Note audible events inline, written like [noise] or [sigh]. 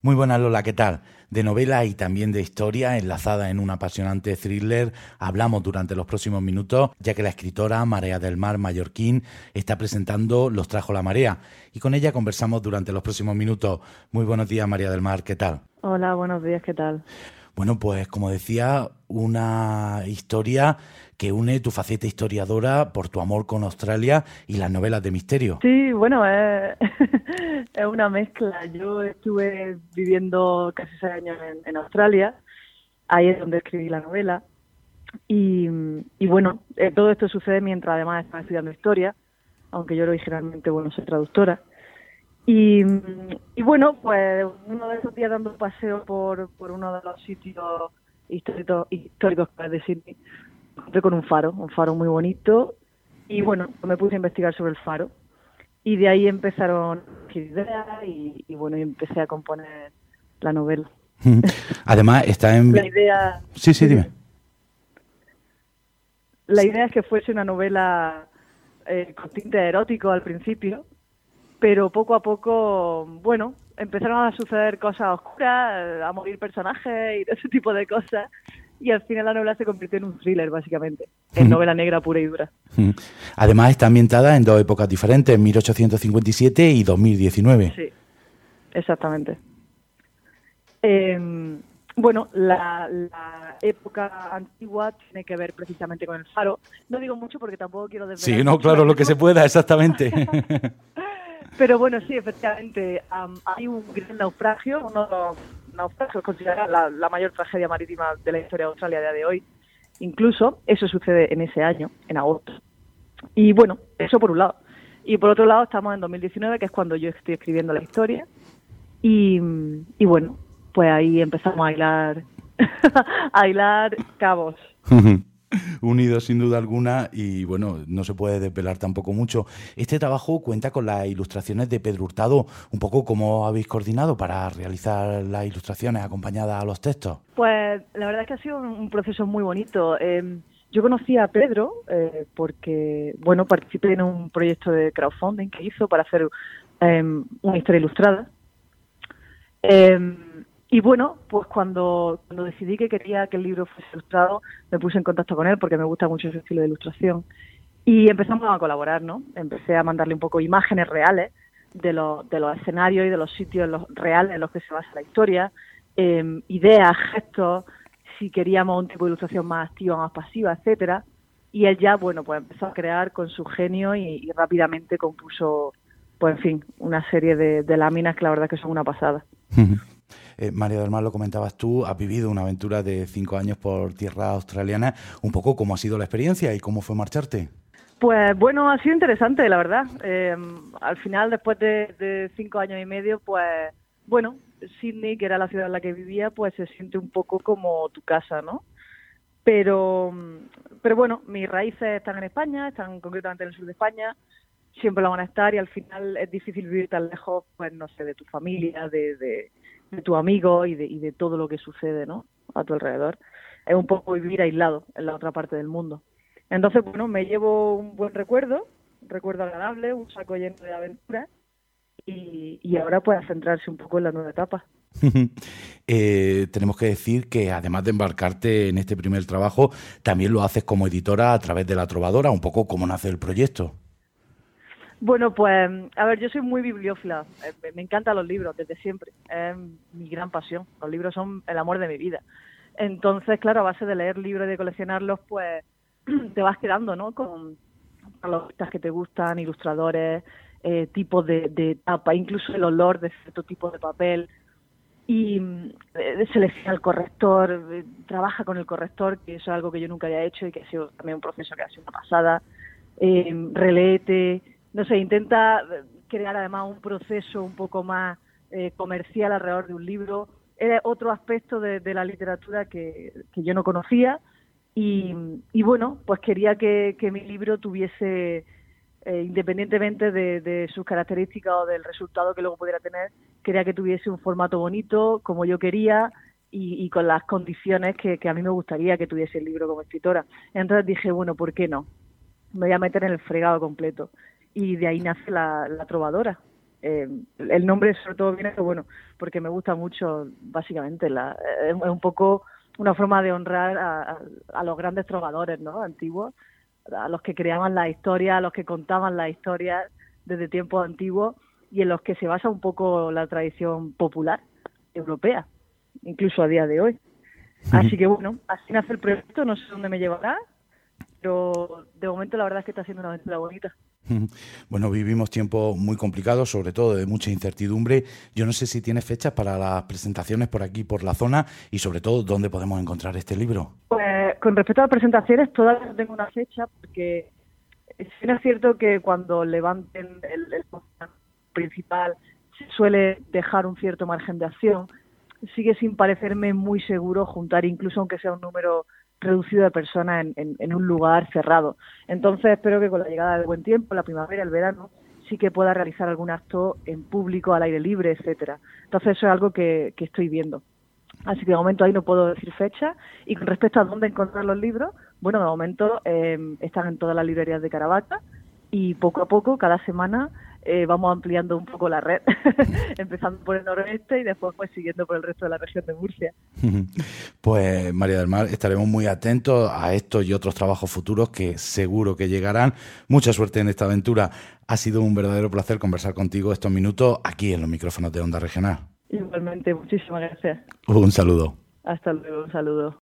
Muy buenas Lola, ¿qué tal? De novela y también de historia, enlazada en un apasionante thriller, hablamos durante los próximos minutos, ya que la escritora Marea del Mar Mallorquín está presentando Los trajo la marea y con ella conversamos durante los próximos minutos. Muy buenos días María del Mar, ¿qué tal? Hola, buenos días, ¿qué tal? Bueno, pues como decía, una historia que une tu faceta historiadora por tu amor con Australia y las novelas de misterio. Sí, bueno, es, [laughs] una mezcla. Yo estuve viviendo casi seis años en, Australia, ahí es donde escribí la novela. Y, bueno, eh, todo esto sucede mientras además estaba estudiando historia, aunque yo originalmente, bueno, soy traductora. Y, bueno, pues uno de esos días dando paseo por, por uno de los sitios históricos, históricos de Sydney, encontré con un faro, un faro muy bonito. Y bueno, me puse a investigar sobre el faro. Y de ahí empezaron ideas y, y bueno, y empecé a componer la novela. Además, está en... La idea... Sí, sí, dime. La idea es que fuese una novela eh, con tinte erótico al principio, pero poco a poco, bueno, empezaron a suceder cosas oscuras, a morir personajes y [laughs] ese tipo de cosas. Y al final la novela se convirtió en un thriller, básicamente, en novela negra pura y dura. Además está ambientada en dos épocas diferentes, 1857 y 2019. Sí, exactamente. Em, bueno, la, época antigua tiene que ver precisamente con el faro. No digo mucho porque tampoco quiero Sí, no, claro, lo que se pueda, exactamente. [laughs] Pero bueno, sí, efectivamente, hay un gran naufragio, uno de los naufragios considerada la, mayor tragedia marítima de la historia de Australia a día de hoy. Incluso eso sucede en ese año, en agosto. Y bueno, eso por un lado. Y por otro lado, estamos en 2019, que es cuando yo estoy escribiendo la historia. Y, y bueno, pues ahí empezamos a hilar, [laughs] a hilar cabos. [laughs] unido sin duda alguna y bueno, no se puede desvelar tampoco mucho. Este trabajo cuenta con las ilustraciones de Pedro Hurtado, un poco cómo habéis coordinado para realizar las ilustraciones acompañadas a los textos. Pues la verdad es que ha sido un proceso muy bonito. Em, yo conocí a Pedro eh, porque, bueno, participé en un proyecto de crowdfunding que hizo para hacer em, una historia ilustrada. Em, y bueno, pues cuando, cuando decidí que quería que el libro fuese ilustrado, me puse en contacto con él porque me gusta mucho ese estilo de ilustración. Y empezamos a colaborar, ¿no? Empecé a mandarle un poco imágenes reales de, de los escenarios y de los sitios los, reales en los que se basa la historia, em, ideas, gestos, si queríamos un tipo de ilustración más activa, más pasiva, etcétera. Y él ya, bueno, pues empezó a crear con su genio y, rápidamente compuso, pues en fin, una serie de, de láminas que la verdad que son una pasada. Eh, María del Mar, lo comentabas tú, has vivido una aventura de cinco años por tierra australiana. Un poco, ¿cómo ha sido la experiencia y cómo fue marcharte? Pues bueno, ha sido interesante, la verdad. Eh, al final, después de, cinco años y medio, pues bueno, Sydney, que era la ciudad en la que vivía, pues se siente un poco como tu casa, ¿no? Pero, pero bueno, mis raíces están en España, están concretamente en el sur de España, siempre lo van a estar y al final es difícil vivir tan lejos, pues no sé, de tu familia, de, de tu amigo y de, y de todo lo que sucede ¿no? a tu alrededor. Es un poco vivir aislado en la otra parte del mundo. Entonces, bueno, me llevo un buen recuerdo, un recuerdo agradable, un saco lleno de aventuras y, y ahora pues centrarse un poco en la nueva etapa. [laughs] eh, tenemos que decir que además de embarcarte en este primer trabajo, también lo haces como editora a través de La Trovadora, un poco cómo nace el proyecto. Bueno, pues, a ver, yo soy muy bibliófila. Eh, me encantan los libros desde siempre. Es mi gran pasión. Los libros son el amor de mi vida. Entonces, claro, a base de leer libros y de coleccionarlos, pues [clears throat] te vas quedando, ¿no? Con los que te gustan, ilustradores, eh, tipos de, tapa, incluso el olor de cierto tipo de papel. Y eh, selecciona el corrector, eh, trabaja con el corrector, que eso es algo que yo nunca había hecho y que ha sido también un proceso que ha sido una pasada. Eh, releete, no sé, intenta crear además un proceso un poco más eh, comercial alrededor de un libro. Era otro aspecto de, la literatura que, yo no conocía y, bueno, pues quería que, mi libro tuviese, eh, independientemente de, sus características o del resultado que luego pudiera tener, quería que tuviese un formato bonito, como yo quería, y, con las condiciones que, que, a mí me gustaría que tuviese el libro como escritora. Entonces dije, bueno, ¿por qué no? Me voy a meter en el fregado completo y de ahí nace la, trovadora. eh, el nombre sobre todo viene, bueno, porque me gusta mucho, básicamente, la, es un poco una forma de honrar a, los grandes trovadores, ¿no? Antiguos, a los que creaban la historia, a los que contaban la historia desde tiempos antiguos y en los que se basa un poco la tradición popular europea, incluso a día de hoy. Así que bueno, así nace el proyecto, no sé dónde me llevará, pero de momento la verdad es que está siendo una aventura bonita. [laughs] Bueno, vivimos tiempos muy complicados, sobre todo de mucha incertidumbre. Yo no sé si tiene fechas para las presentaciones por aquí, por la zona, y sobre todo, ¿dónde podemos encontrar este libro? Pues con respecto a las presentaciones, todavía no tengo una fecha, porque es cierto que cuando levanten el principal se suele dejar un cierto margen de acción. Sigue sin parecerme muy seguro juntar, incluso aunque sea un número reducido de personas en, un lugar cerrado. Entonces espero que con la llegada del buen tiempo, la primavera, el verano, sí que pueda realizar algún acto en público, al aire libre, etcétera. Entonces eso es algo que, estoy viendo. Así que de momento ahí no puedo decir fecha. Y con respecto a dónde encontrar los libros, bueno, de momento eh, están en todas las librerías de Caravaca y poco a poco, cada semana, eh, vamos ampliando un poco la red, [laughs] empezando por el noroeste y después pues siguiendo por el resto de la región de Murcia. [laughs] Pues María del Mar, estaremos muy atentos a estos y otros trabajos futuros que seguro que llegarán. Mucha suerte en esta aventura. Ha sido un verdadero placer conversar contigo estos minutos aquí en los micrófonos de Onda Regional. Igualmente, muchísimas gracias. Un saludo. Hasta luego, un saludo.